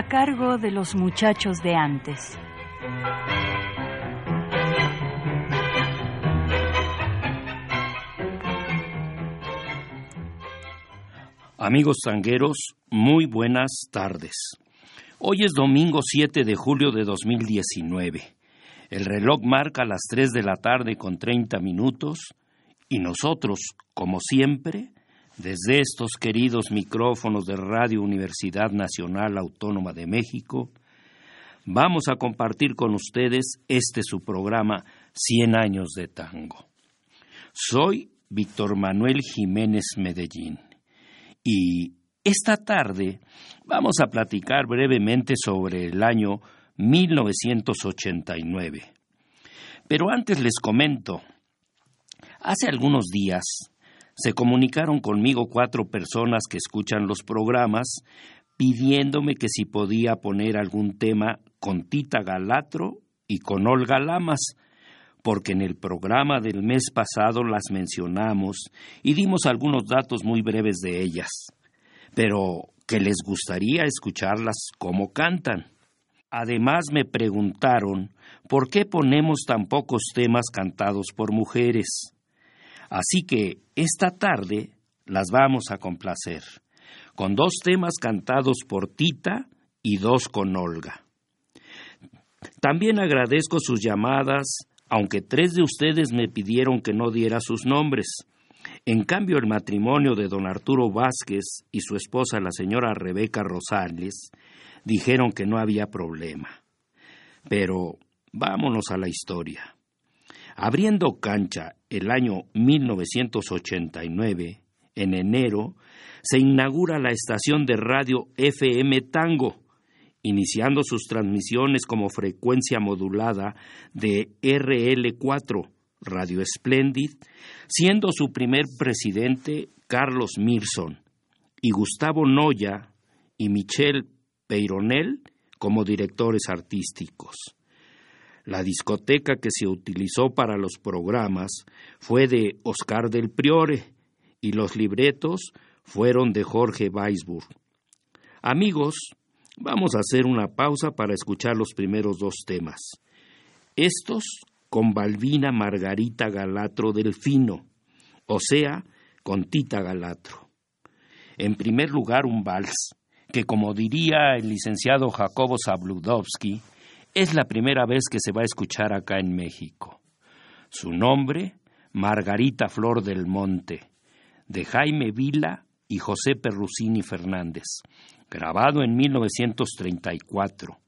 A cargo de los muchachos de antes. Amigos zangueros, muy buenas tardes. Hoy es domingo 7 de julio de 2019. El reloj marca las 3 de la tarde con 30 minutos y nosotros, como siempre, desde estos queridos micrófonos de Radio Universidad Nacional Autónoma de México, vamos a compartir con ustedes este su programa Cien años de tango. Soy Víctor Manuel Jiménez Medellín y esta tarde vamos a platicar brevemente sobre el año 1989. Pero antes les comento, hace algunos días se comunicaron conmigo cuatro personas que escuchan los programas pidiéndome que si podía poner algún tema con Tita Galatro y con Olga Lamas, porque en el programa del mes pasado las mencionamos y dimos algunos datos muy breves de ellas, pero que les gustaría escucharlas como cantan. Además me preguntaron por qué ponemos tan pocos temas cantados por mujeres. Así que esta tarde las vamos a complacer, con dos temas cantados por Tita y dos con Olga. También agradezco sus llamadas, aunque tres de ustedes me pidieron que no diera sus nombres. En cambio, el matrimonio de don Arturo Vázquez y su esposa, la señora Rebeca Rosales, dijeron que no había problema. Pero vámonos a la historia. Abriendo cancha el año 1989, en enero, se inaugura la estación de radio FM Tango, iniciando sus transmisiones como frecuencia modulada de RL4, Radio Splendid, siendo su primer presidente Carlos Mirson y Gustavo Noya y Michel Peyronel como directores artísticos. La discoteca que se utilizó para los programas fue de Oscar del Priore y los libretos fueron de Jorge Weisburg. Amigos, vamos a hacer una pausa para escuchar los primeros dos temas. Estos con Balbina Margarita Galatro Delfino, o sea, con Tita Galatro. En primer lugar, un vals, que como diría el licenciado Jacobo Zabludovsky, es la primera vez que se va a escuchar acá en México. Su nombre, Margarita Flor del Monte, de Jaime Vila y José Perrusini Fernández, grabado en 1934,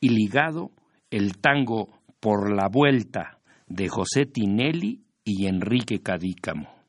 y ligado el tango Por la Vuelta de José Tinelli y Enrique Cadícamo.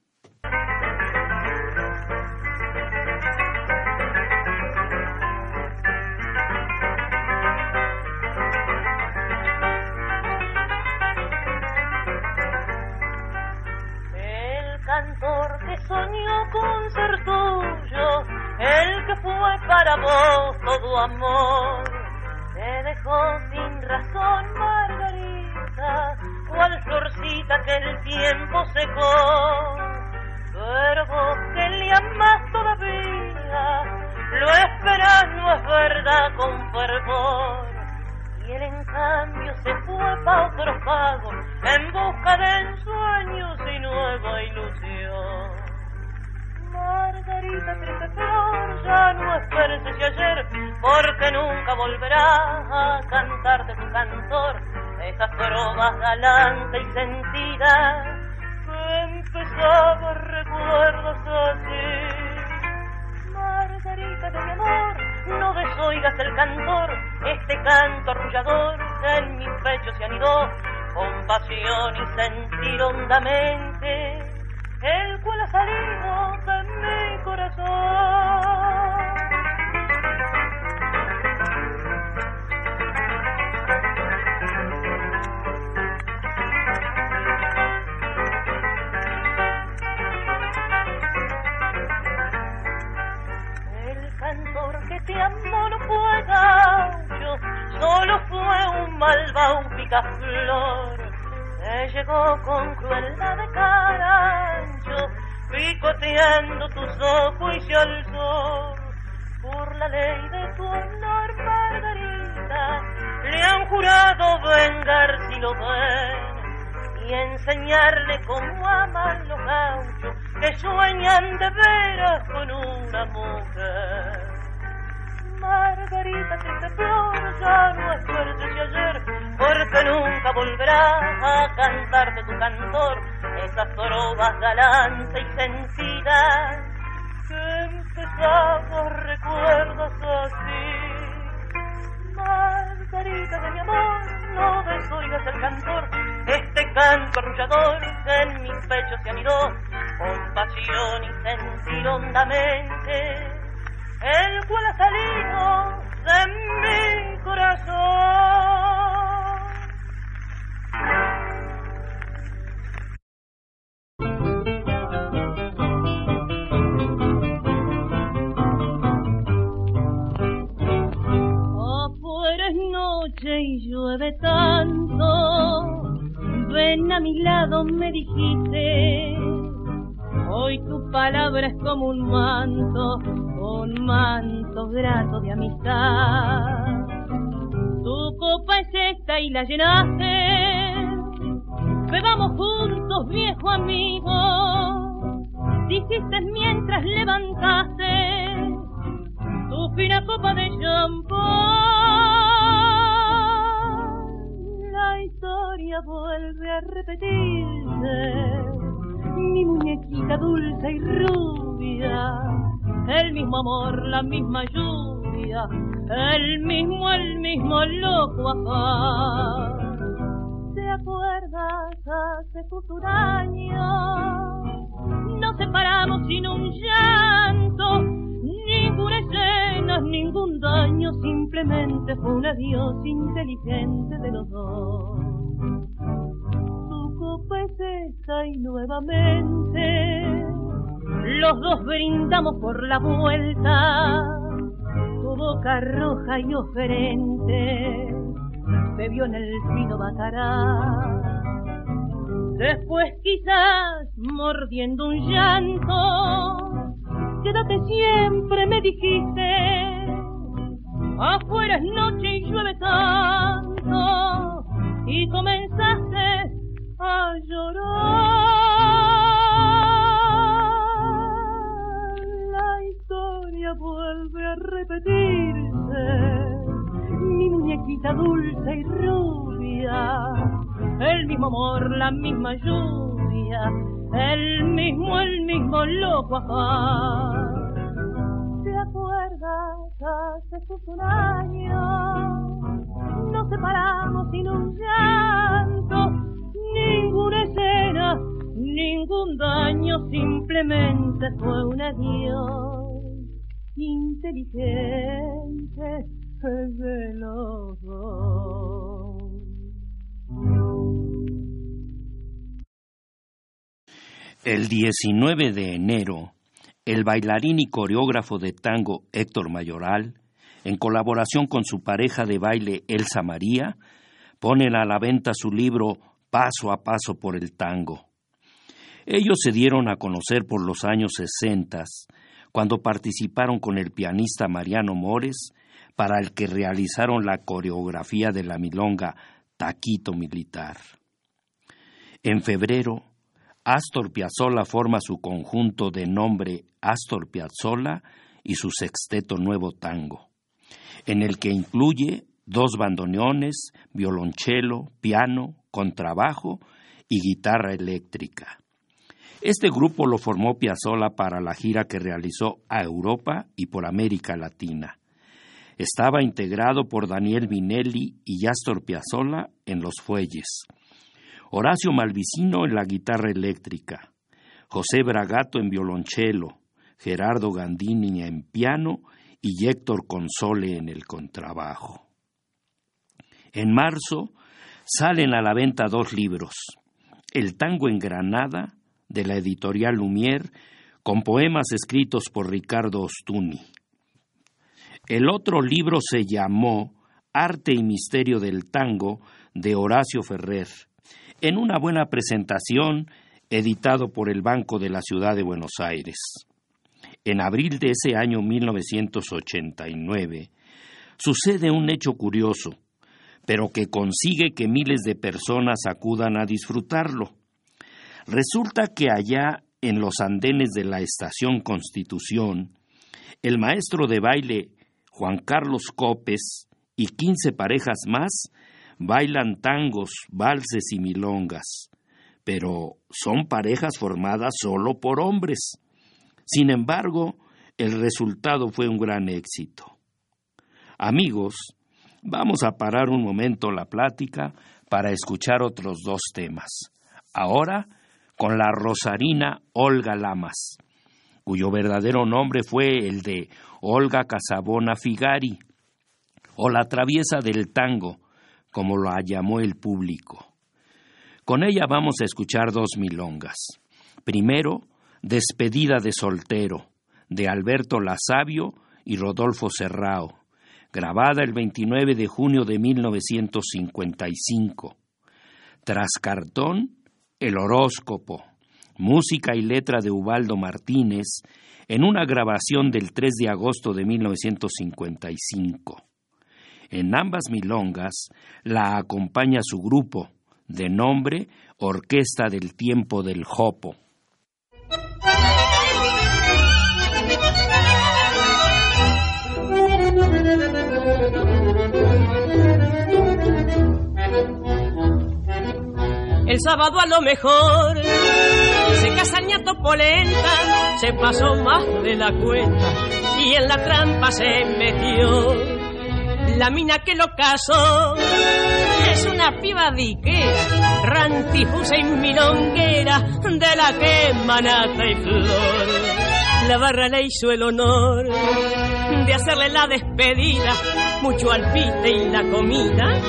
Vengar si lo ven y enseñarle cómo aman los gauchos que sueñan de veras con una mujer. Margarita, que te peor ya no es suerte de ayer, porque nunca volverás a cantar de tu cantor esas trovas galantes y sentidas que empezamos recuerdos así. Margarita de mi amor, no desoigas el cantor, este canto arrullador en mi pecho se anidó, con pasión y sentir hondamente el cual ha salido de mi corazón. Y llueve tanto, ven a mi lado me dijiste, hoy tu palabra es como un manto un manto grato de amistad. Tu copa es esta y la llenaste. Bebamos juntos, viejo amigo. Dijiste mientras levantaste tu fina copa de champán. Vuelve a repetirse. Mi muñequita dulce y rubia el mismo amor, la misma lluvia, el mismo, el mismo loco afán. ¿Te acuerdas hace un año? Nos separamos sin un llanto, ninguna escena, ningún daño, simplemente fue un adiós inteligente de los dos. Esta y nuevamente los dos brindamos por la vuelta, tu boca roja y oferente bebió en el fino bacará. Después quizás mordiendo un llanto, quédate siempre me dijiste, afuera es noche y llueve tanto, y comenzaste a llorar. vuelve a repetirse. Mi muñequita dulce y rubia, el mismo amor, la misma lluvia, el mismo, el mismo loco afán. ¿Te acuerdas hace un año? Nos separamos sin un llanto, ninguna escena, ningún daño, simplemente fue un adiós inteligente de los El 19 de enero, el bailarín y coreógrafo de tango Héctor Mayoral, en colaboración con su pareja de baile Elsa María, ponen a la venta su libro Paso a Paso por el Tango. Ellos se dieron a conocer por los años sesentas cuando participaron con el pianista Mariano Mores, para el que realizaron la coreografía de la milonga Taquito Militar. En febrero, Astor Piazzolla forma su conjunto de nombre Astor Piazzolla y su sexteto Nuevo Tango, en el que incluye dos bandoneones, violonchelo, piano, contrabajo y guitarra eléctrica. Este grupo lo formó Piazzolla para la gira que realizó a Europa y por América Latina. Estaba integrado por Daniel Vinelli y Astor Piazzolla en los fuelles, Horacio Malvicino en la guitarra eléctrica, José Bragato en violonchelo, Gerardo Gandini en piano y Héctor Console en el contrabajo. En marzo salen a la venta dos libros, El tango en Granada de la editorial Lumière, con poemas escritos por Ricardo Ostuni. El otro libro se llamó Arte y Misterio del Tango de Horacio Ferrer, en una buena presentación editado por el Banco de la Ciudad de Buenos Aires. En abril de ese año 1989, sucede un hecho curioso, pero que consigue que miles de personas acudan a disfrutarlo. Resulta que allá en los andenes de la estación Constitución, el maestro de baile Juan Carlos Copes y quince parejas más bailan tangos, valses y milongas, pero son parejas formadas solo por hombres. Sin embargo, el resultado fue un gran éxito. Amigos, vamos a parar un momento la plática para escuchar otros dos temas. Ahora, con la rosarina Olga Lamas, cuyo verdadero nombre fue el de Olga Casabona Figari, o la traviesa del tango, como la llamó el público. Con ella vamos a escuchar dos milongas. Primero, Despedida de soltero, de Alberto Lasavio y Rodolfo Serrao, grabada el 29 de junio de 1955. Tras cartón, El horóscopo, música y letra de Ubaldo Martínez, en una grabación del 3 de agosto de 1955. En ambas milongas la acompaña su grupo, de nombre Orquesta del Tiempo del Jopo. El sábado a lo mejor se casa ñato polenta, se pasó más de la cuenta y en la trampa se metió. La mina que lo casó es una piba diquera, rantifusa y milonguera, de la que manata y flor. La barra le hizo el honor de hacerle la despedida, mucho alpiste y la comida,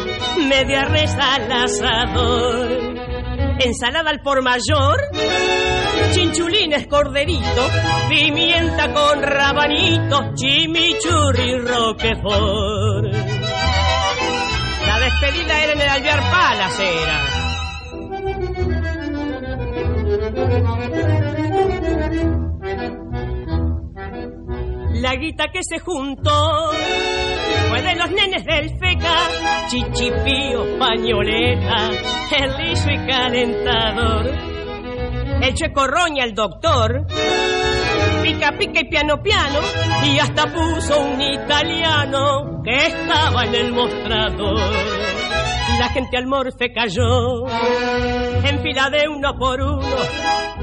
media reza al asador ensalada al por mayor, chinchulines corderito, pimienta con rabanito, chimichurri roquefort. La despedida era en el alvear Palas La guita que se juntó fue de los nenes del feca, chichipío, pañoleta, el liso y calentador. El checo roña, el doctor, pica, pica y piano, piano, y hasta puso un italiano que estaba en el mostrador. La gente al morfe cayó, en fila de uno por uno,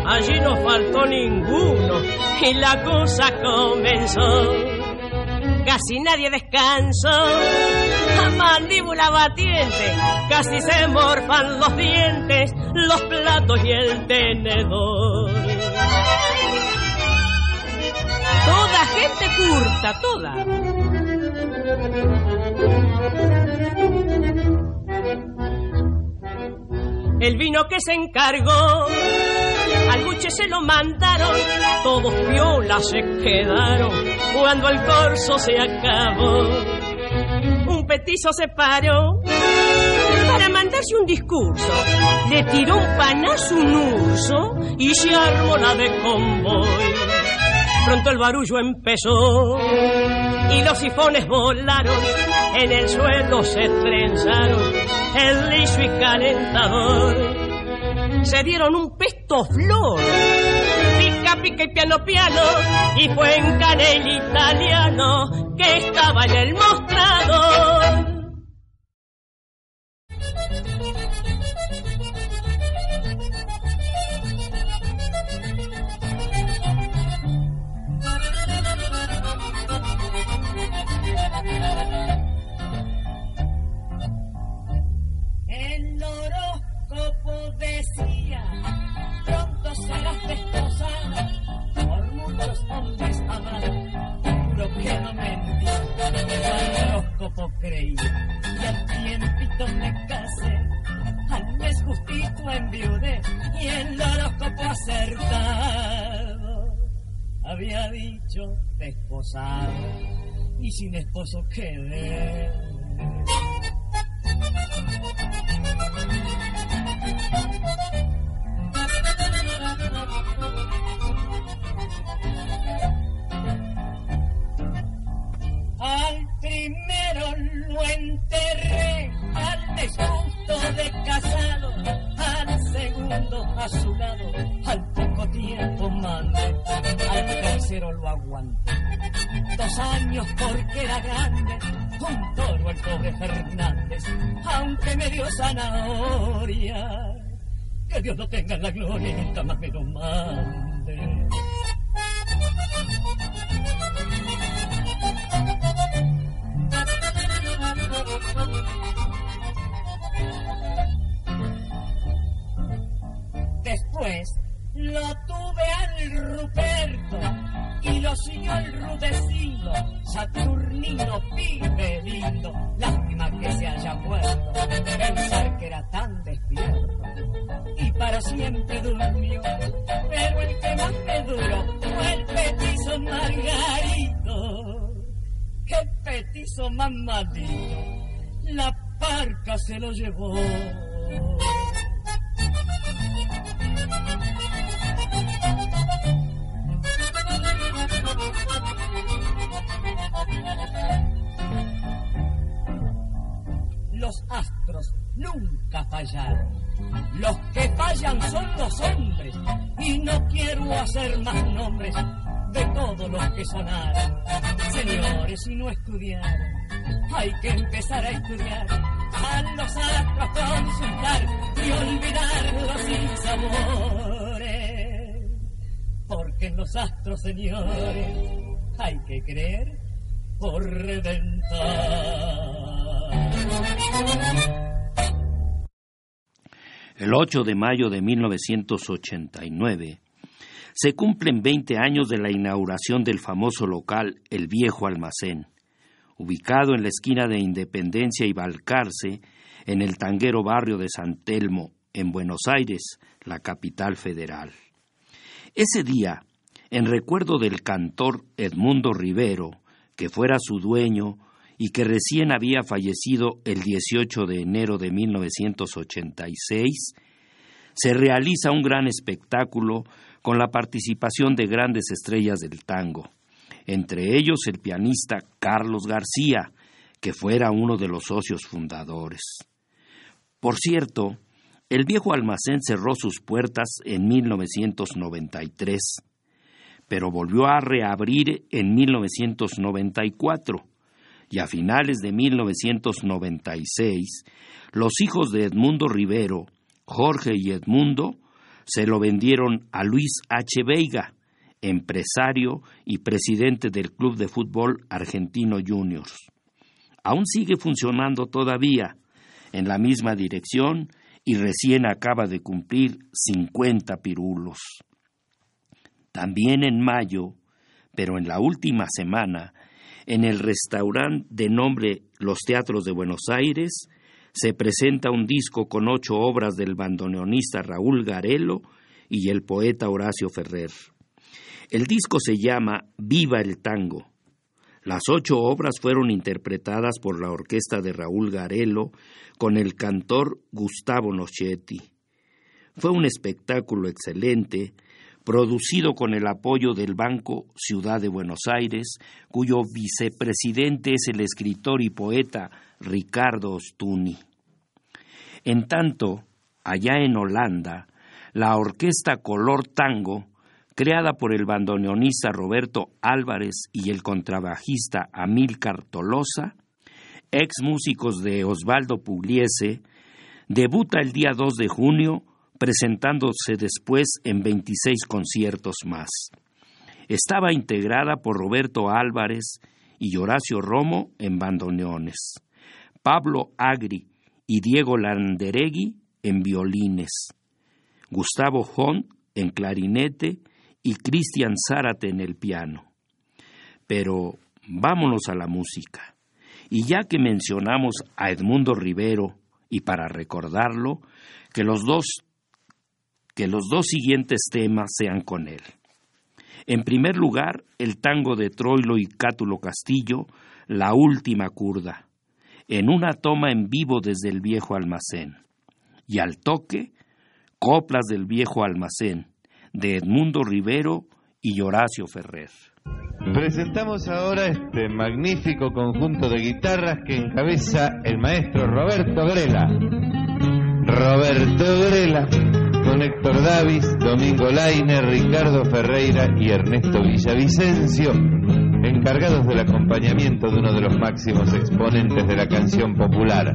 allí no faltó ninguno, y la cosa comenzó casi nadie descansó. A mandíbula batiente, casi se morfan los dientes, los platos y el tenedor. Toda gente curta, toda. El vino que se encargó al buche se lo mandaron, todos violas se quedaron cuando el corso se acabó. Un petizo se paró para mandarse un discurso. Le tiró un panazo un urso y se armó la de convoy. Pronto el barullo empezó y los sifones volaron, en el suelo se trenzaron el liso y calentador se dieron un pesto flor. Pica, pica y piano, piano, y fue en canel italiano que estaba en el mostrador. Y al tiempito me casé. Al mes justito enviudé y el horóscopo acertado había dicho desposado y sin esposo quedé. Lo enterré al desgusto de casado, al segundo a su lado, al poco tiempo mandé, al tercero lo aguanté. Dos años porque era grande, un toro el pobre Fernández, aunque me dio zanahoria. Que Dios no tenga la gloria y nunca más me lo mande. Después lo tuve al Ruperto y lo siguió el Rudecindo, Saturnino, pibe lindo. Lástima que se haya muerto, pensar que era tan despierto y para siempre durmió. Pero el que más me duró fue el petizo Margarito. ¡Qué petizo más maldito! La parca se lo llevó. Los astros nunca fallaron. Los que fallan son los hombres. Y no quiero hacer más nombres de todos los que sonaron. Señores, si no estudiaron, hay que empezar a estudiar. A los astros consultar y olvidar los sinsabores. Porque en los astros, señores, hay que creer por reventar. El 8 de mayo de 1989 se cumplen 20 años de la inauguración del famoso local El Viejo Almacén, ubicado en la esquina de Independencia y Balcarce, en el tanguero barrio de San Telmo, en Buenos Aires, la capital federal. Ese día, en recuerdo del cantor Edmundo Rivero, que fuera su dueño y que recién había fallecido el 18 de enero de 1986, se realiza un gran espectáculo con la participación de grandes estrellas del tango, entre ellos el pianista Carlos García, que fuera uno de los socios fundadores. Por cierto, el viejo almacén cerró sus puertas en 1993, pero volvió a reabrir en 1994 y a finales de 1996 los hijos de Edmundo Rivero, Jorge y Edmundo, se lo vendieron a Luis H. Veiga, empresario y presidente del Club de Fútbol Argentino Juniors. Aún sigue funcionando todavía en la misma dirección y recién acaba de cumplir 50 pirulos. También en mayo, pero en la última semana, en el restaurante de nombre Los Teatros de Buenos Aires, se presenta un disco con ocho obras del bandoneonista Raúl Garelo y el poeta Horacio Ferrer. El disco se llama Viva el Tango. Las ocho obras fueron interpretadas por la orquesta de Raúl Garelo con el cantor Gustavo Nochetti. Fue un espectáculo excelente, producido con el apoyo del Banco Ciudad de Buenos Aires, cuyo vicepresidente es el escritor y poeta Ricardo Ostuni. En tanto, allá en Holanda, la orquesta Color Tango, creada por el bandoneonista Roberto Álvarez y el contrabajista Amílcar Tolosa, ex músicos de Osvaldo Pugliese, debuta el día 2 de junio presentándose después en 26 conciertos más. Estaba integrada por Roberto Álvarez y Horacio Romo en bandoneones, Pablo Agri y Diego Landeregui en violines, Gustavo Hon en clarinete y Cristian Zárate en el piano. Pero vámonos a la música. Y ya que mencionamos a Edmundo Rivero, y para recordarlo, que los dos que los dos siguientes temas sean con él. En primer lugar, el tango de Troilo y Cátulo Castillo, La Última Curda. En una toma en vivo desde el viejo almacén. Y al toque, coplas del viejo almacén, de Edmundo Rivero y Horacio Ferrer. Presentamos ahora este magnífico conjunto de guitarras que encabeza el maestro Roberto Grela. Roberto Grela, con Héctor Davis, Domingo Lainer, Ricardo Ferreira y Ernesto Villavicencio, encargados del acompañamiento de uno de los máximos exponentes de la canción popular.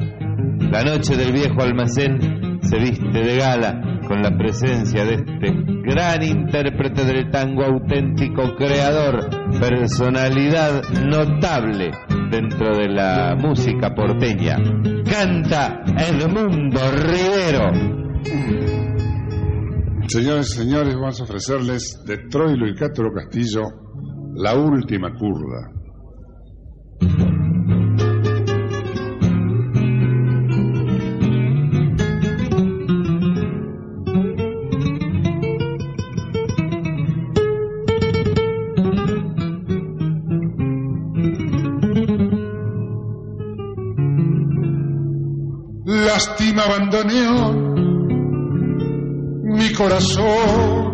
La noche del viejo almacén se viste de gala con la presencia de este gran intérprete del tango auténtico, creador, personalidad notable dentro de la música porteña. Canta Edmundo Rivero. Señores señores, vamos a ofrecerles de Troilo y Cátaro Castillo la última curda. Lástima abandoneó mi corazón,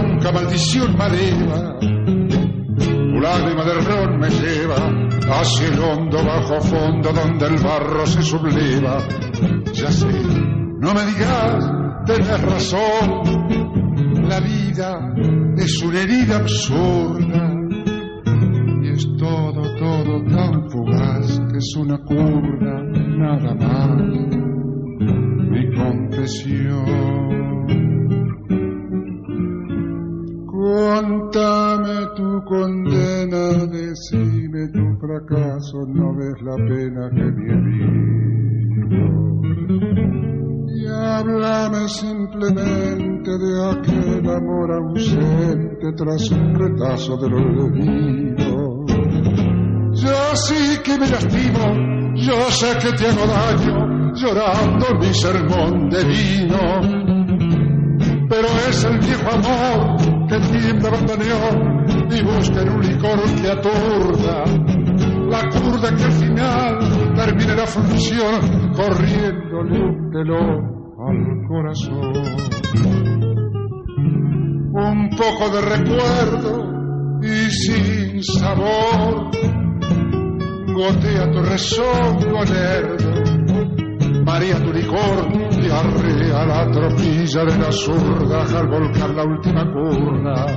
tu ronca maldición maleva, tu lágrima de ron me lleva hacia el hondo bajo fondo donde el barro se subleva. Ya sé, no me digas, tenés razón, la vida es una herida absurda y es todo, todo tan fugaz que es una curda nada más. Mi confesión. Condena, decime tu fracaso, no ves la pena que me herido. Y háblame simplemente de aquel amor ausente tras un retazo del olvido. Yo sí que me lastimo, yo sé que te hago daño, llorando mi sermón de vino. Pero es el viejo amor que tiembla abandoneó y busca en un licor que aturda. La curda que al final termine la función corriéndole un telón al corazón. Un poco de recuerdo y sin sabor gotea tu rezongo lerdo María tu licor y arrea la tropilla de la zurda al volcar la última curva.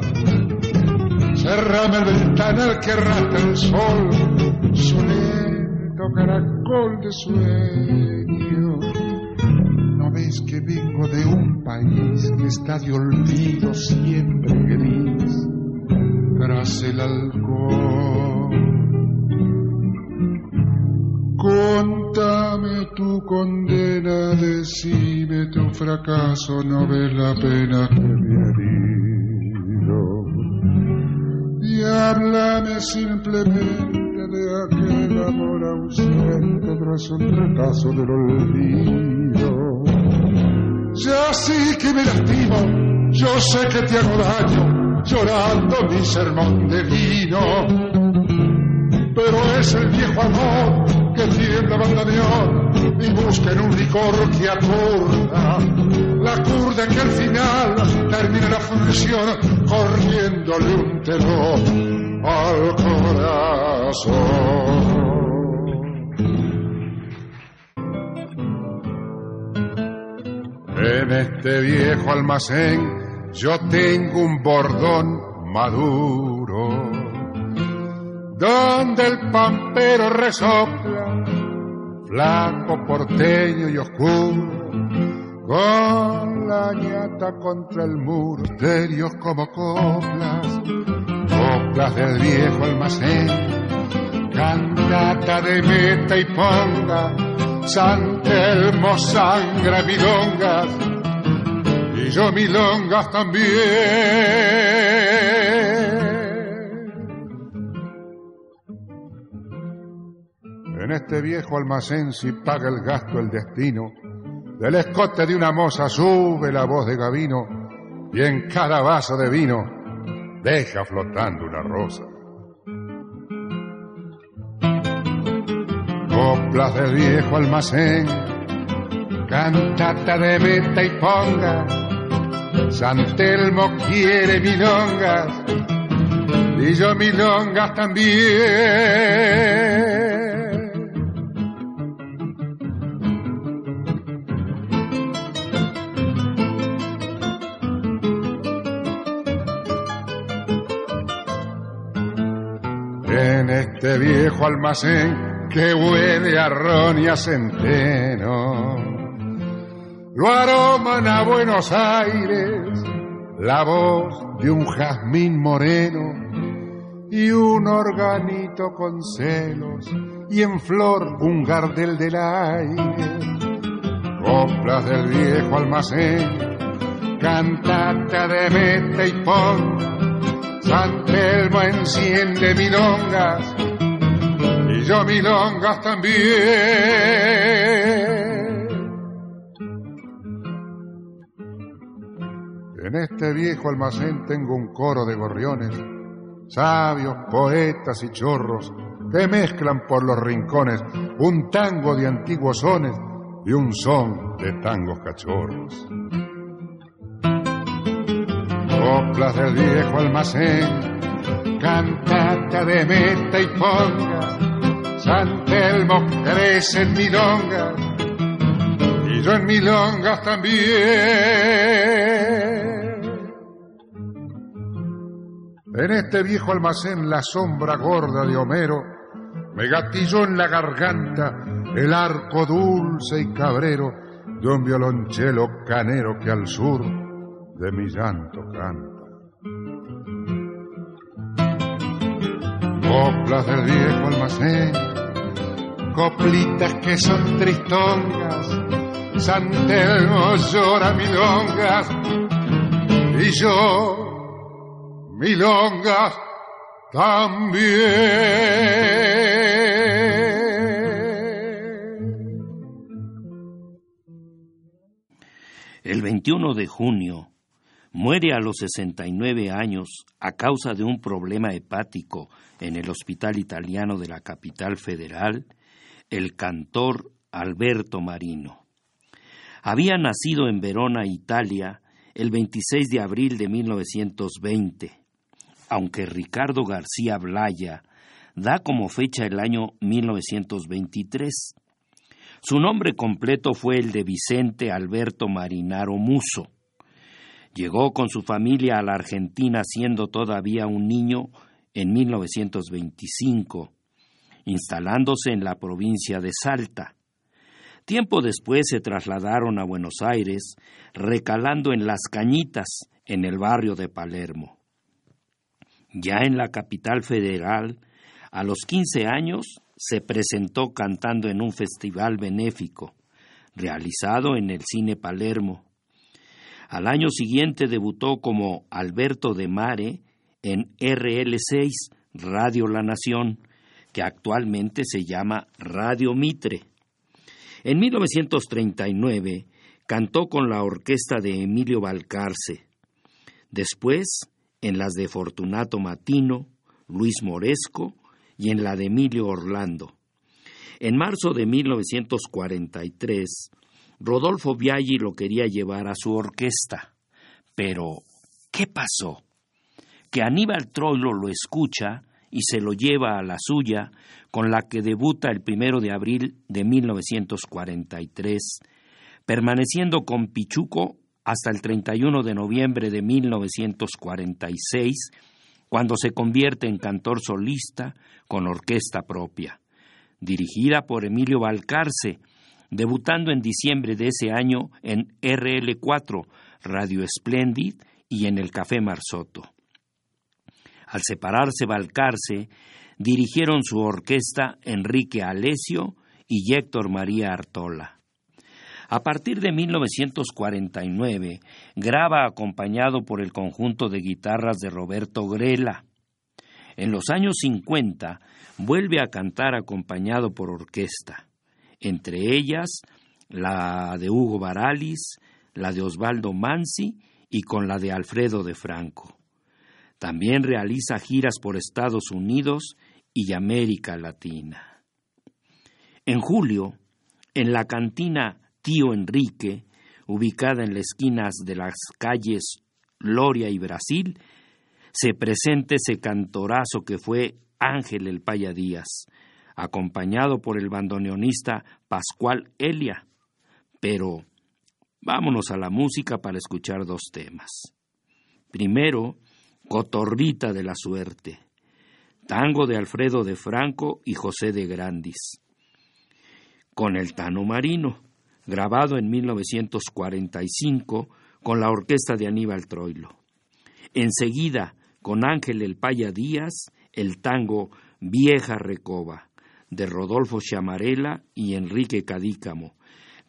Cerrame el ventanal que rata el sol, su lento caracol de sueño. ¿No ves que vengo de un país que está de olvido siempre gris tras el alcohol? Contame tu condena, decime tu fracaso, no ves la pena que me ha herido. Y háblame simplemente de aquel amor ausente tras un retazo del olvido. Ya sí que me lastimo, yo sé que te hago daño, llorando mi sermón de vino pero es el viejo amor que tiembla bandoneón y busca en un licor que aturda. La curda que al final termina la función corriéndole un telón al corazón. En este viejo almacén yo tengo un bordón maduro donde el pampero resopla, flaco, porteño y oscuro, con la ñata contra el muro, como coplas, coplas del viejo almacén, cantata de meta y ponga, San Telmo sangra milongas, y yo milongas también. Este viejo almacén si paga el gasto el destino, del escote de una moza sube la voz de Gavino y en cada vaso de vino deja flotando una rosa. coplas del viejo almacén, cantata de meta y ponga, San Telmo quiere milongas y yo milongas también. Este viejo almacén que huele a ron y a centeno. Lo aroman a Buenos Aires la voz de un jazmín moreno y un organito con celos y en flor un gardel del aire. Coplas del viejo almacén, cantata de meta y pon San Telmo enciende milongas y yo milongas también. En este viejo almacén tengo un coro de gorriones, sabios, poetas y chorros que mezclan por los rincones un tango de antiguos sones y un son de tangos cachorros coplas del viejo almacén, cantata de meta y ponga, San Telmo crece en milongas, y yo en milongas también. En este viejo almacén la sombra gorda de Homero me gatilló en la garganta el arco dulce y cabrero de un violonchelo canero que al sur de mi llanto canta. Coplas del viejo almacén, coplitas que son tristongas, San Telmo llora milongas y yo milongas también. El 21 de junio muere a los 69 años a causa de un problema hepático en el hospital italiano de la capital federal el cantor Alberto Marino. Había nacido en Verona, Italia, el 26 de abril de 1920, aunque Ricardo García Blaya da como fecha el año 1923. Su nombre completo fue el de Vicente Alberto Marinaro Muso. Llegó con su familia a la Argentina siendo todavía un niño en 1925, instalándose en la provincia de Salta. Tiempo después se trasladaron a Buenos Aires, recalando en Las Cañitas, en el barrio de Palermo. Ya en la capital federal, a los 15 años, se presentó cantando en un festival benéfico, realizado en el Cine Palermo. Al año siguiente debutó como Alberto de Mare en RL6, Radio La Nación, que actualmente se llama Radio Mitre. En 1939 cantó con la orquesta de Emilio Balcarce. Después, en las de Fortunato Matino, Luis Moresco y en la de Emilio Orlando. En marzo de 1943, Rodolfo Biaggi lo quería llevar a su orquesta. Pero, ¿qué pasó? Que Aníbal Troilo lo escucha y se lo lleva a la suya, con la que debuta el primero de abril de 1943, permaneciendo con Pichuco hasta el 31 de noviembre de 1946, cuando se convierte en cantor solista con orquesta propia, dirigida por Emilio Balcarce, debutando en diciembre de ese año en RL4, Radio Splendid y en el Café Marzotto. Al separarse Balcarce, dirigieron su orquesta Enrique Alesio y Héctor María Artola. A partir de 1949 graba acompañado por el conjunto de guitarras de Roberto Grela. En los años 50 vuelve a cantar acompañado por orquesta, entre ellas la de Hugo Baralis, la de Osvaldo Mansi y con la de Alfredo de Franco. También realiza giras por Estados Unidos y América Latina. En julio, en la cantina Tío Enrique, ubicada en las esquinas de las calles Loria y Brasil, se presenta ese cantorazo que fue Ángel el Paya Díaz, acompañado por el bandoneonista Pascual Elia. Pero vámonos a la música para escuchar dos temas. Primero, Cotorrita de la Suerte, tango de Alfredo de Franco y José de Grandis, con el Tano Marino, grabado en 1945 con la orquesta de Aníbal Troilo. Enseguida, con Ángel El Paya Díaz, el tango Vieja Recoba, de Rodolfo Chamarela y Enrique Cadícamo,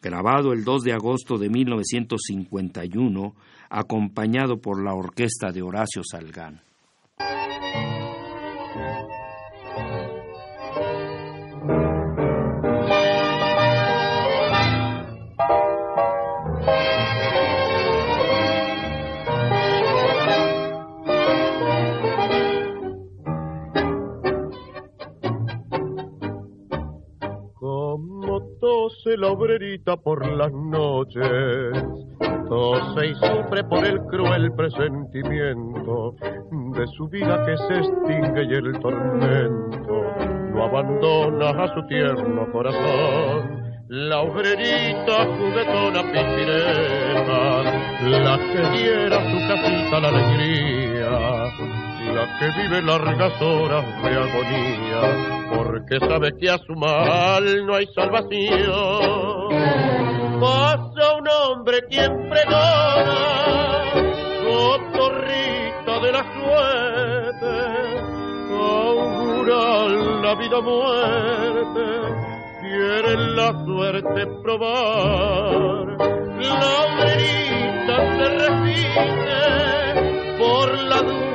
grabado el 2 de agosto de 1951, acompañado por la orquesta de Horacio Salgán. La obrerita por las noches, tose y sufre por el cruel presentimiento de su vida que se extingue y el tormento. No abandona a su tierno corazón. La obrerita juguetona pispireta, la que diera su casita la alegría, la que vive largas horas de agonía porque sabe que a su mal no hay salvación. Pasa un hombre quien pregona, cotorrita de la suerte, augura la vida muerte, quiere la suerte probar. La verita se repite por la duda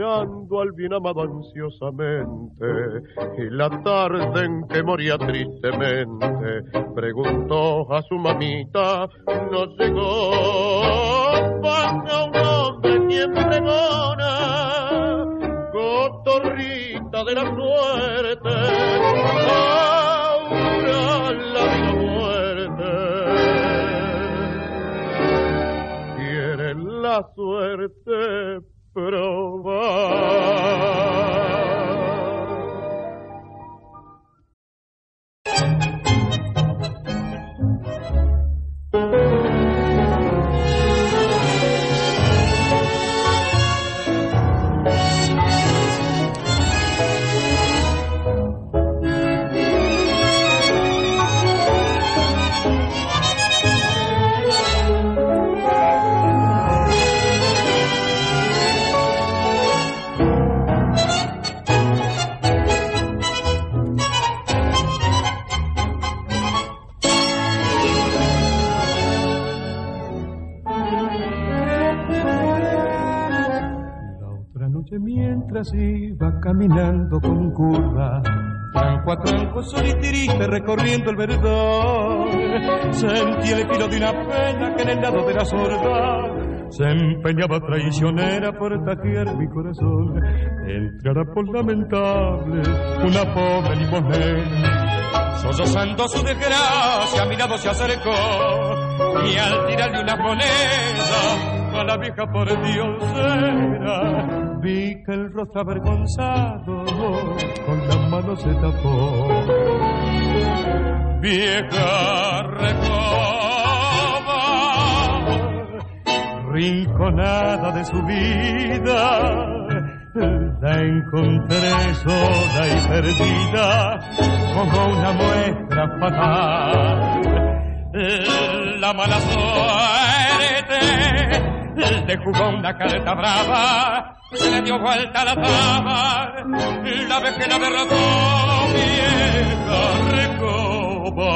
esperando al bien amado ansiosamente. Y la tarde en que moría tristemente, preguntó a su mamita, no llegó. Pasa un hombre quien pregona, cotorrita de la suerte, ahora la vida muerte. Quiere la suerte iba caminando con curva, tranco a tranco, triste recorriendo el verdor, sentí el filo de una pena que en el lado de la sorda se empeñaba traicionera por tajear mi corazón. Entrará por lamentable una pobre limosnera, sollozando su desgracia, a mi lado se acercó. Y al tirarle una moneda a la vieja por Dios era vi que el rostro avergonzado con las manos se tapó. Vieja recoba, rinconada de su vida, la encontré sola y perdida como una muestra fatal. La mala suerte le jugó una carta brava se le dio vuelta la dama, la la derrotó, vieja recoba,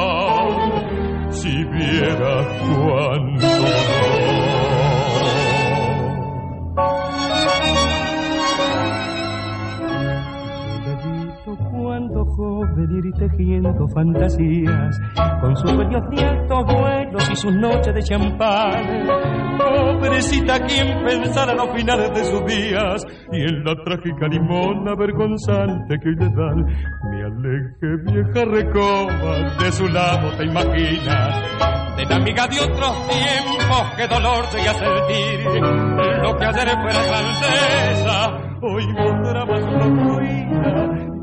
si viera cuánto cuando joven ir tejiendo fantasías con sus sueños de altos vuelos y sus noches de champán. Pobrecita quien pensara los finales de sus días y en la trágica limona vergonzante que hoy le dan. Me aleje vieja recoba, de su lado te imaginas, de la amiga de otros tiempos que dolor llegué a sentir. Lo que ayer fuera grandeza, hoy mostraba más locura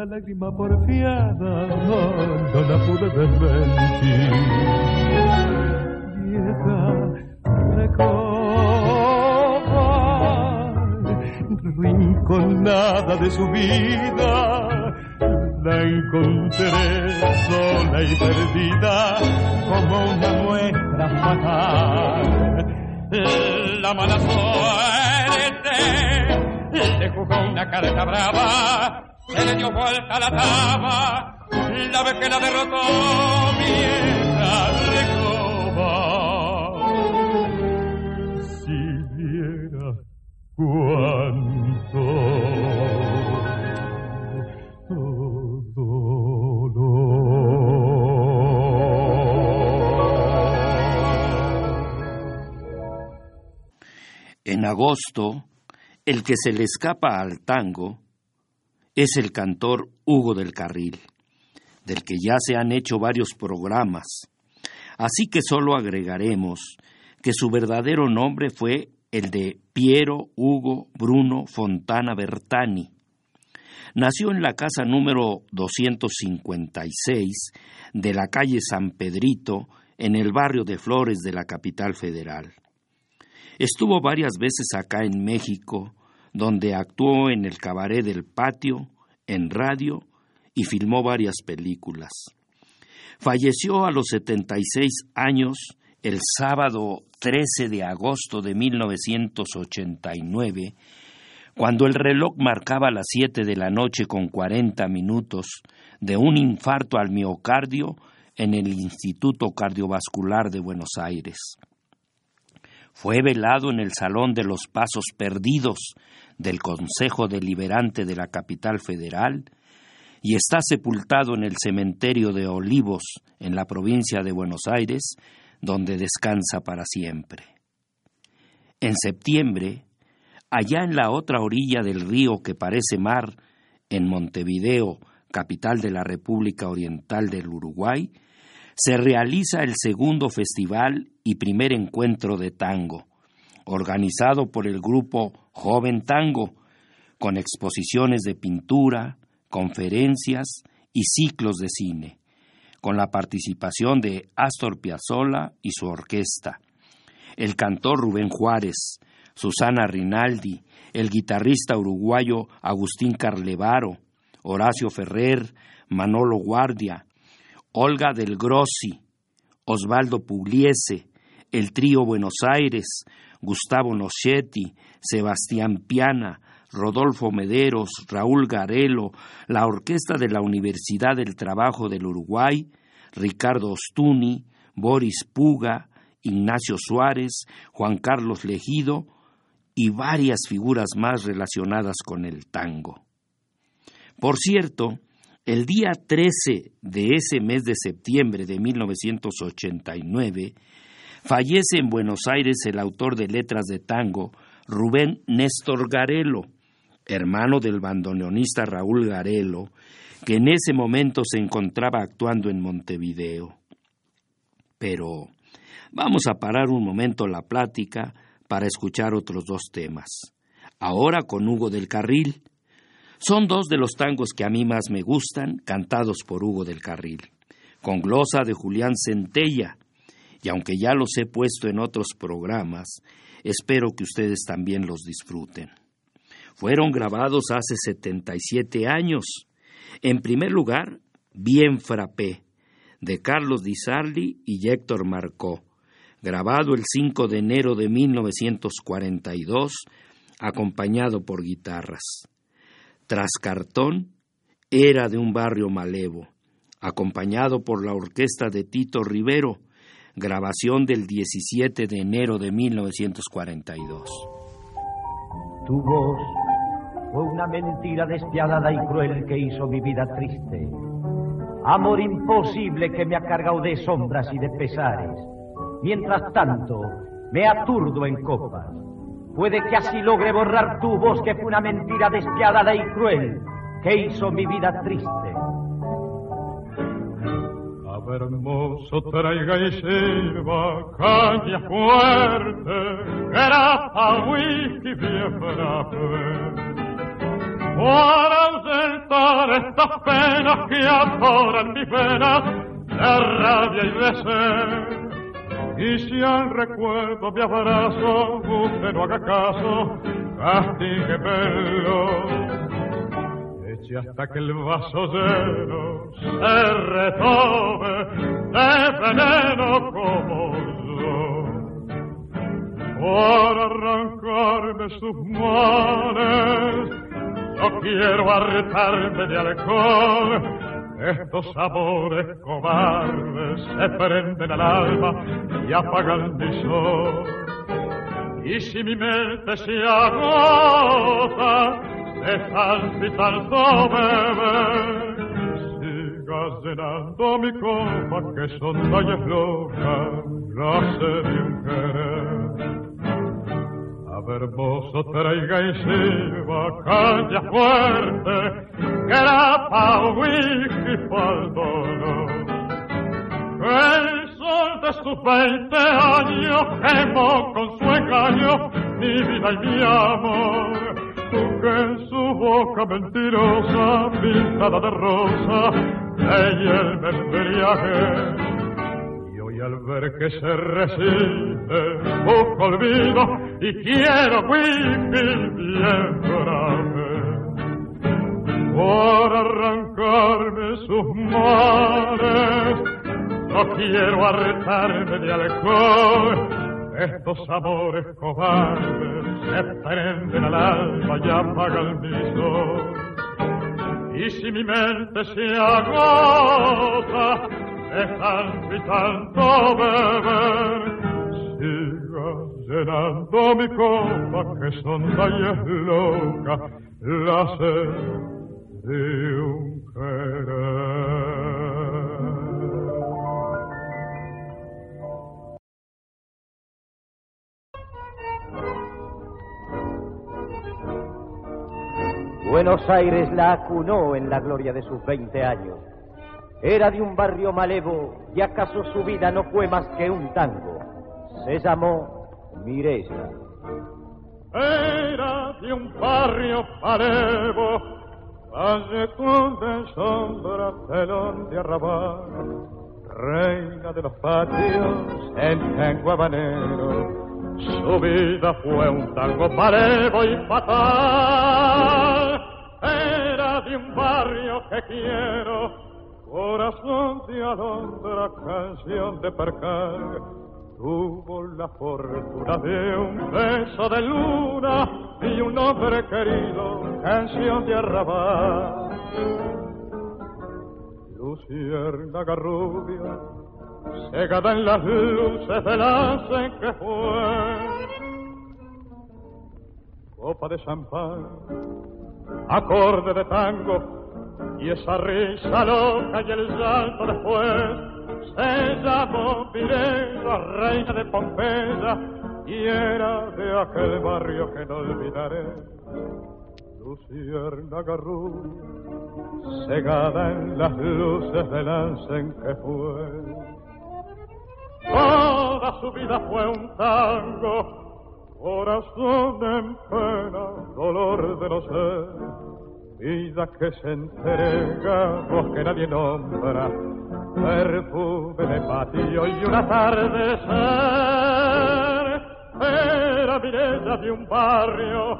la lágrima porfiada no la pude desmentir. Vieja recoba, rinconada de su vida, la encontré sola y perdida como una muestra fatal. La mala suerte le jugó una carta brava se le dio vuelta la dama, la vez que la derrotó vieja recoba. Si viera cuánto En agosto, el que se le escapa al tango es el cantor Hugo del Carril, del que ya se han hecho varios programas. Así que solo agregaremos que su verdadero nombre fue el de Piero Hugo Bruno Fontana Bertani. Nació en la casa número 256 de la calle San Pedrito, en el barrio de Flores de la capital federal. Estuvo varias veces acá en México donde actuó en el cabaret del patio, en radio y filmó varias películas. Falleció a los 76 años el sábado 13 de agosto de 1989, cuando el reloj marcaba las 7 de la noche con 40 minutos de un infarto al miocardio en el Instituto Cardiovascular de Buenos Aires. Fue velado en el Salón de los Pasos Perdidos del Consejo Deliberante de la capital federal y está sepultado en el cementerio de Olivos en la provincia de Buenos Aires, donde descansa para siempre. En septiembre, allá en la otra orilla del río que parece mar, en Montevideo, capital de la República Oriental del Uruguay, se realiza el segundo festival y primer encuentro de tango, organizado por el grupo Joven Tango, con exposiciones de pintura, conferencias y ciclos de cine, con la participación de Astor Piazzolla y su orquesta, el cantor Rubén Juárez, Susana Rinaldi, el guitarrista uruguayo Agustín Carlevaro, Horacio Ferrer, Manolo Guardia, Olga del Grossi, Osvaldo Pugliese, el trío Buenos Aires, Gustavo Noschetti, Sebastián Piana, Rodolfo Mederos, Raúl Garelo, la Orquesta de la Universidad del Trabajo del Uruguay, Ricardo Ostuni, Boris Puga, Ignacio Suárez, Juan Carlos Legido y varias figuras más relacionadas con el tango. Por cierto, el día 13 de ese mes de septiembre de 1989, fallece en Buenos Aires el autor de letras de tango, Rubén Néstor Garelo, hermano del bandoneonista Raúl Garelo, que en ese momento se encontraba actuando en Montevideo. Pero vamos a parar un momento la plática para escuchar otros dos temas. Ahora con Hugo del Carril, son dos de los tangos que a mí más me gustan, cantados por Hugo del Carril, con glosa de Julián Centella, y aunque ya los he puesto en otros programas, espero que ustedes también los disfruten. Fueron grabados hace 77 años. En primer lugar, Bien Frappé, de Carlos Di Sarli y Héctor Marcó, grabado el 5 de enero de 1942 acompañado por guitarras. Tras cartón era de un barrio malevo, acompañado por la orquesta de Tito Rivero, grabación del 17 de enero de 1942. Tu voz fue una mentira despiadada y cruel que hizo mi vida triste. Amor imposible que me ha cargado de sombras y de pesares. Mientras tanto, me aturdo en copas. Puede que así logre borrar tu voz que fue una mentira despiadada y cruel que hizo mi vida triste. A ver, hermoso, traiga y sirva caña fuerte, grapa, whisky, bien brave. Para ausentar estas penas que atoran mis venas de rabia y de sed. Y si al recuerdo me abrazo, usted no haga caso, castíguemelo. Eche hasta que el vaso lleno se retome de veneno como yo. Por arrancarme sus males, no quiero hartarme de alcohol. Estos amores cobardes se prenden al alma y apagan mi sol. Y si mi mente se agota de tanto y tanto beber, siga llenando mi copa que son locas, la de un querer. Mozo, traiga y sirva caña fuerte, grapa, whisky, pa'l dolor. El sol de sus veinte años quemó con su engaño mi vida y mi amor. Tú que en su boca mentirosa, pintada de rosa, ella el me embriagué y al ver que se resiste busco olvido y quiero whisky bien grave por arrancarme sus males no quiero arretarme de alcohol. Estos amores cobardes se prenden al alma y apagan mi sol. Y si mi mente se agota de tanto beber, siga llenando mi copa que son tallas locas, la sed de un querer. Buenos Aires la acunó en la gloria de sus 20 años. Era de un barrio malevo y acaso su vida no fue más que un tango. Se llamó Mirella. Era de un barrio malevo, valle de sombra, telón de arrabal, reina de los patios, el tango habanero. Su vida fue un tango malevo y fatal. Era de un barrio que quiero Corazón de alondra, canción de percal, tuvo la fortuna de un beso de luna y un hombre querido, canción de arrabal. Luciérnaga rubia, cegada en las luces del en que fue. Copa de champán, acorde de tango, y esa risa loca y el salto después se llamó Pirela, reina de Pompeya, y era de aquel barrio que no olvidaré. Luciérnaga rubia, cegada en las luces del en que fue. Toda su vida fue un tango, corazón en pena, dolor de no ser vida que se entrega, voz que nadie nombra, perfume de patio y un atardecer. Era Mirella de un barrio,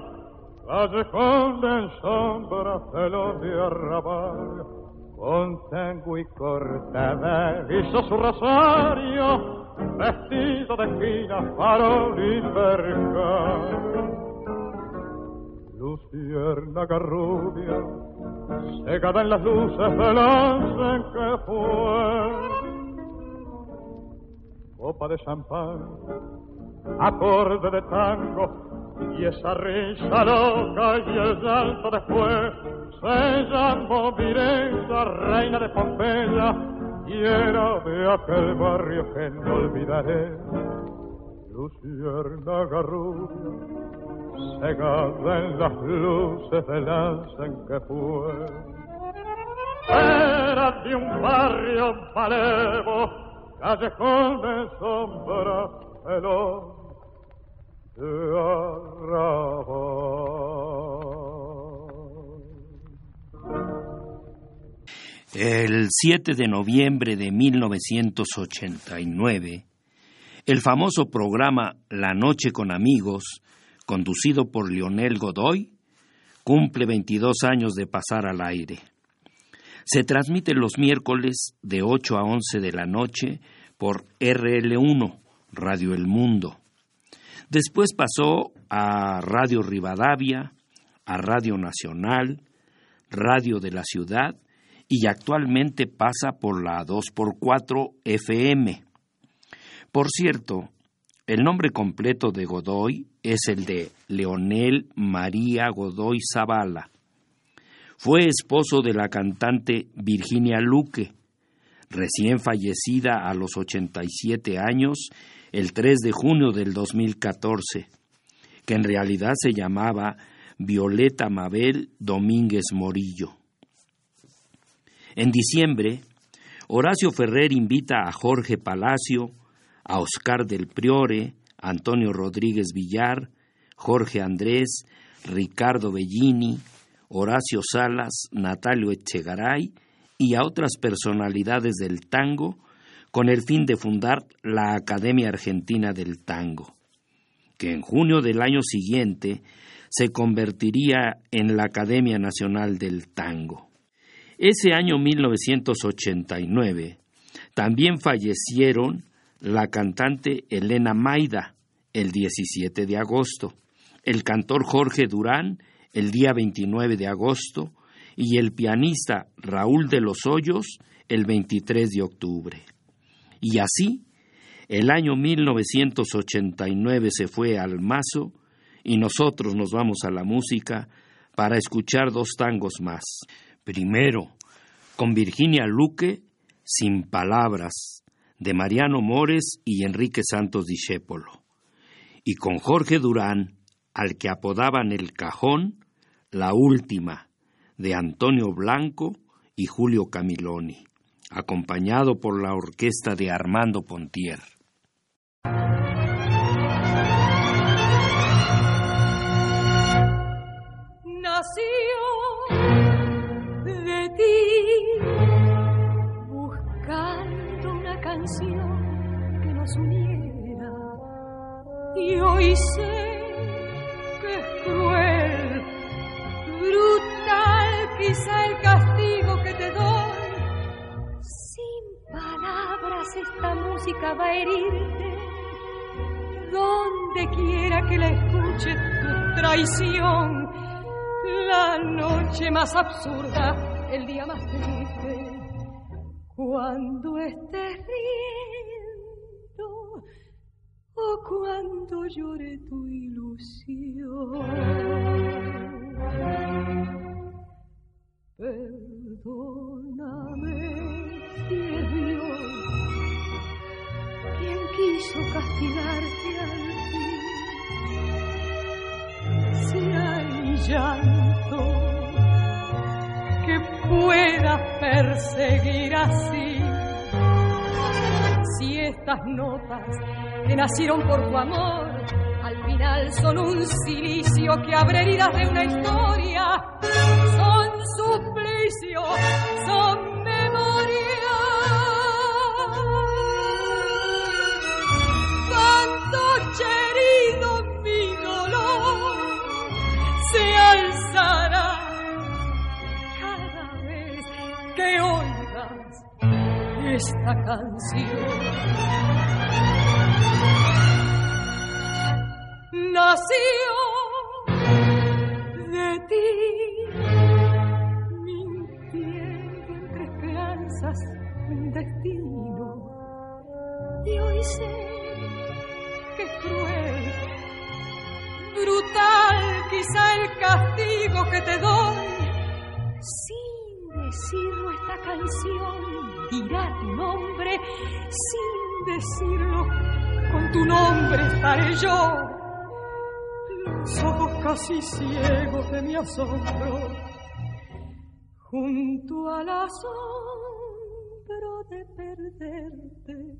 callejón en sombra, celo de arrabal, con tango y cortada hizo su rosario, vestido de esquina, farol y percal Lucierna rubia, cegada en las luces del en que fue. Copa de champán, acorde de tango, y esa risa loca y el llanto después se llamó Mirenza, reina de Pompeya, y era de aquel barrio que no olvidaré. Lucierna rubia, cegada en las luces del en que fue. Era de un barrio malevo, callejón de sombra, pelón de El 7 de noviembre de 1989, el famoso programa La Noche con Amigos conducido por Lionel Godoy, cumple 22 años de pasar al aire. Se transmite los miércoles de 8 a 11 de la noche por RL1, Radio El Mundo. Después pasó a Radio Rivadavia, a Radio Nacional, Radio de la Ciudad y actualmente pasa por la 2x4 FM. Por cierto, el nombre completo de Godoy es el de Leonel María Godoy Zavala. Fue esposo de la cantante Virginia Luque, recién fallecida a los 87 años el 3 de junio del 2014, que en realidad se llamaba Violeta Mabel Domínguez Morillo. En diciembre, Horacio Ferrer invita a Jorge Palacio, a Oscar del Priore, Antonio Rodríguez Villar, Jorge Andrés, Ricardo Bellini, Horacio Salas, Natalio Echegaray y a otras personalidades del tango con el fin de fundar la Academia Argentina del Tango, que en junio del año siguiente se convertiría en la Academia Nacional del Tango. Ese año 1989 también fallecieron la cantante Elena Maida el 17 de agosto, el cantor Jorge Durán el día 29 de agosto y el pianista Raúl de los Hoyos el 23 de octubre. Y así, el año 1989 se fue al mazo y nosotros nos vamos a la música para escuchar dos tangos más. Primero, con Virginia Luque, Sin Palabras, de Mariano Mores y Enrique Santos Discépolo, y con Jorge Durán, al que apodaban el cajón, la última, de Antonio Blanco y Julio Camiloni, acompañado por la orquesta de Armando Pontier. Que nos uniera. Y hoy sé que es cruel, brutal quizá el castigo que te doy. Sin palabras esta música va a herirte. Donde quiera que la escuche tu traición, la noche más absurda, el día más triste cuando estés riendo o cuando llore tu ilusión. Perdóname si es quien quiso castigarte al fin. Si hay llanto pueda perseguir así. Si estas notas que nacieron por tu amor, al final son un silicio que abre heridas de una historia, son suplicio, son memoria. Cuando herido mi dolor se alzará esta canción. Nació de ti, mintiendo entre esperanzas un destino. Y hoy sé que cruel, brutal quizá el castigo que te doy. Decirlo esta canción dirá tu nombre, sin decirlo con tu nombre estaré yo los ojos casi ciegos de mi asombro, junto al asombro de perderte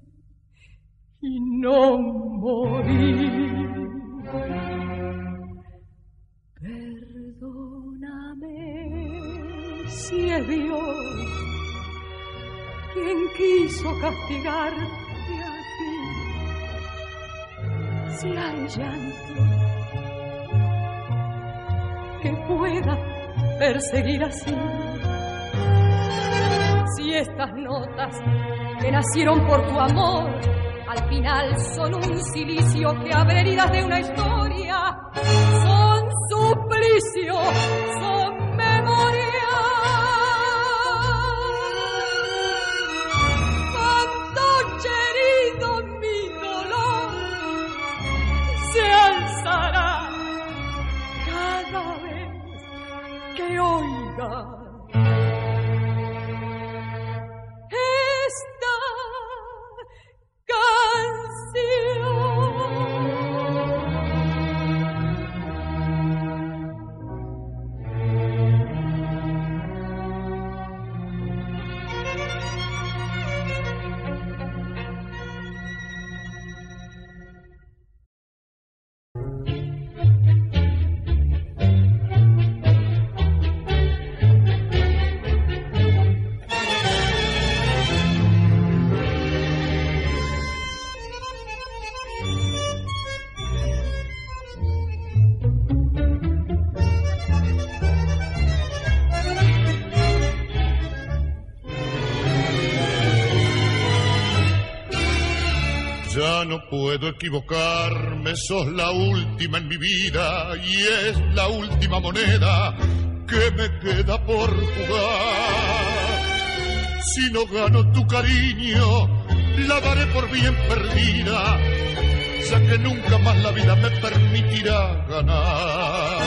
y no morir. Perdóname si es Dios quien quiso castigarte así, si hay llanto que pueda perseguir así. Si estas notas que nacieron por tu amor, al final son un silicio que abre de una historia, son suplicio, son que oiga esta no puedo equivocarme, sos la última en mi vida y es la última moneda que me queda por jugar. Si no gano tu cariño, la daré por bien perdida, ya que nunca más la vida me permitirá ganar.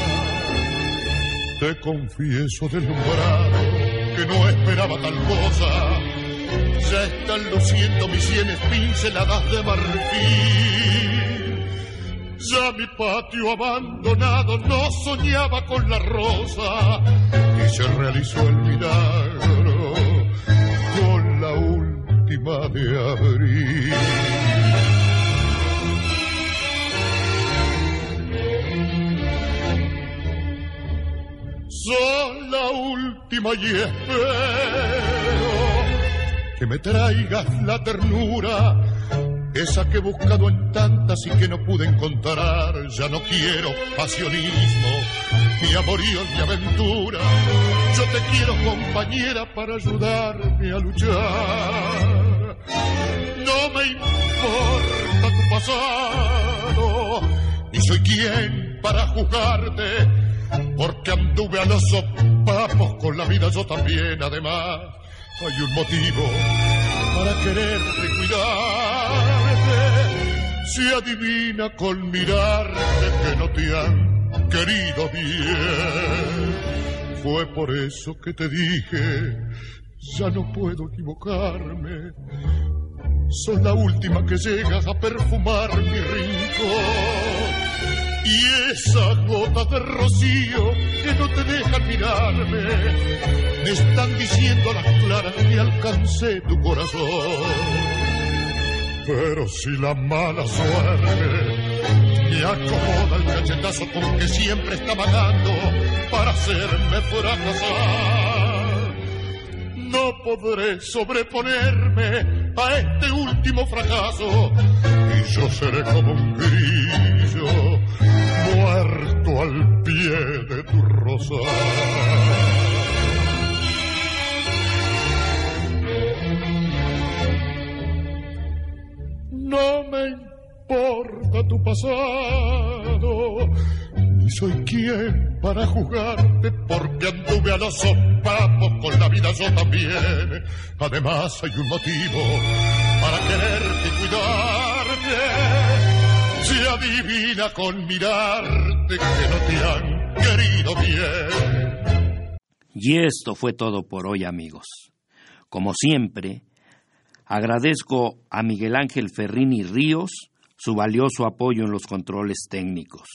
Te confieso deslumbrado que no esperaba tal cosa ya están luciendo mis sienes pinceladas de marfil. Ya mi patio abandonado no soñaba con la rosa y se realizó el milagro con la última de abril. Son la última y espero que me traigas la ternura, esa que he buscado en tantas y que no pude encontrar. Ya no quiero pasionismo, ni amorío ni aventura. Yo te quiero compañera para ayudarme a luchar. No me importa tu pasado, ni soy quien para juzgarte, porque anduve a los sopapos con la vida yo también además hay un motivo para quererte y cuidarte. Se adivina con mirarte que no te han querido bien. Fue por eso que te dije, ya no puedo equivocarme. Sos la última que llegas a perfumar mi rincón y esas gotas de rocío que no te dejan mirarme me están diciendo a las claras que alcancé tu corazón. Pero si la mala suerte me acomoda el cachetazo con que siempre está vagando para hacerme fracasar, no podré sobreponerme a este último fracaso yo seré como un grillo muerto al pie de tu rosal. No me importa tu pasado, Ni soy quien para juzgarte porque anduve a los sopapos con la vida yo también. Además hay un motivo para quererte y cuidarte. Se adivina con mirarte que no te han querido bien. Y esto fue todo por hoy, amigos. Como siempre, agradezco a Miguel Ángel Ferrini Ríos su valioso apoyo en los controles técnicos.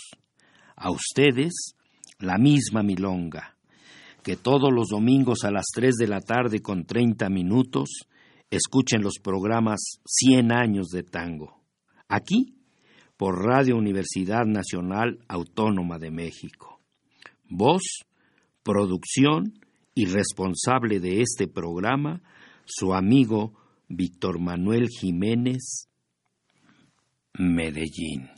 A ustedes, la misma milonga, que todos los domingos a las 3 de la tarde con 30 minutos escuchen los programas 100 años de tango. Aquí, por Radio Universidad Nacional Autónoma de México. Voz, producción y responsable de este programa, su amigo Víctor Manuel Jiménez, Medellín.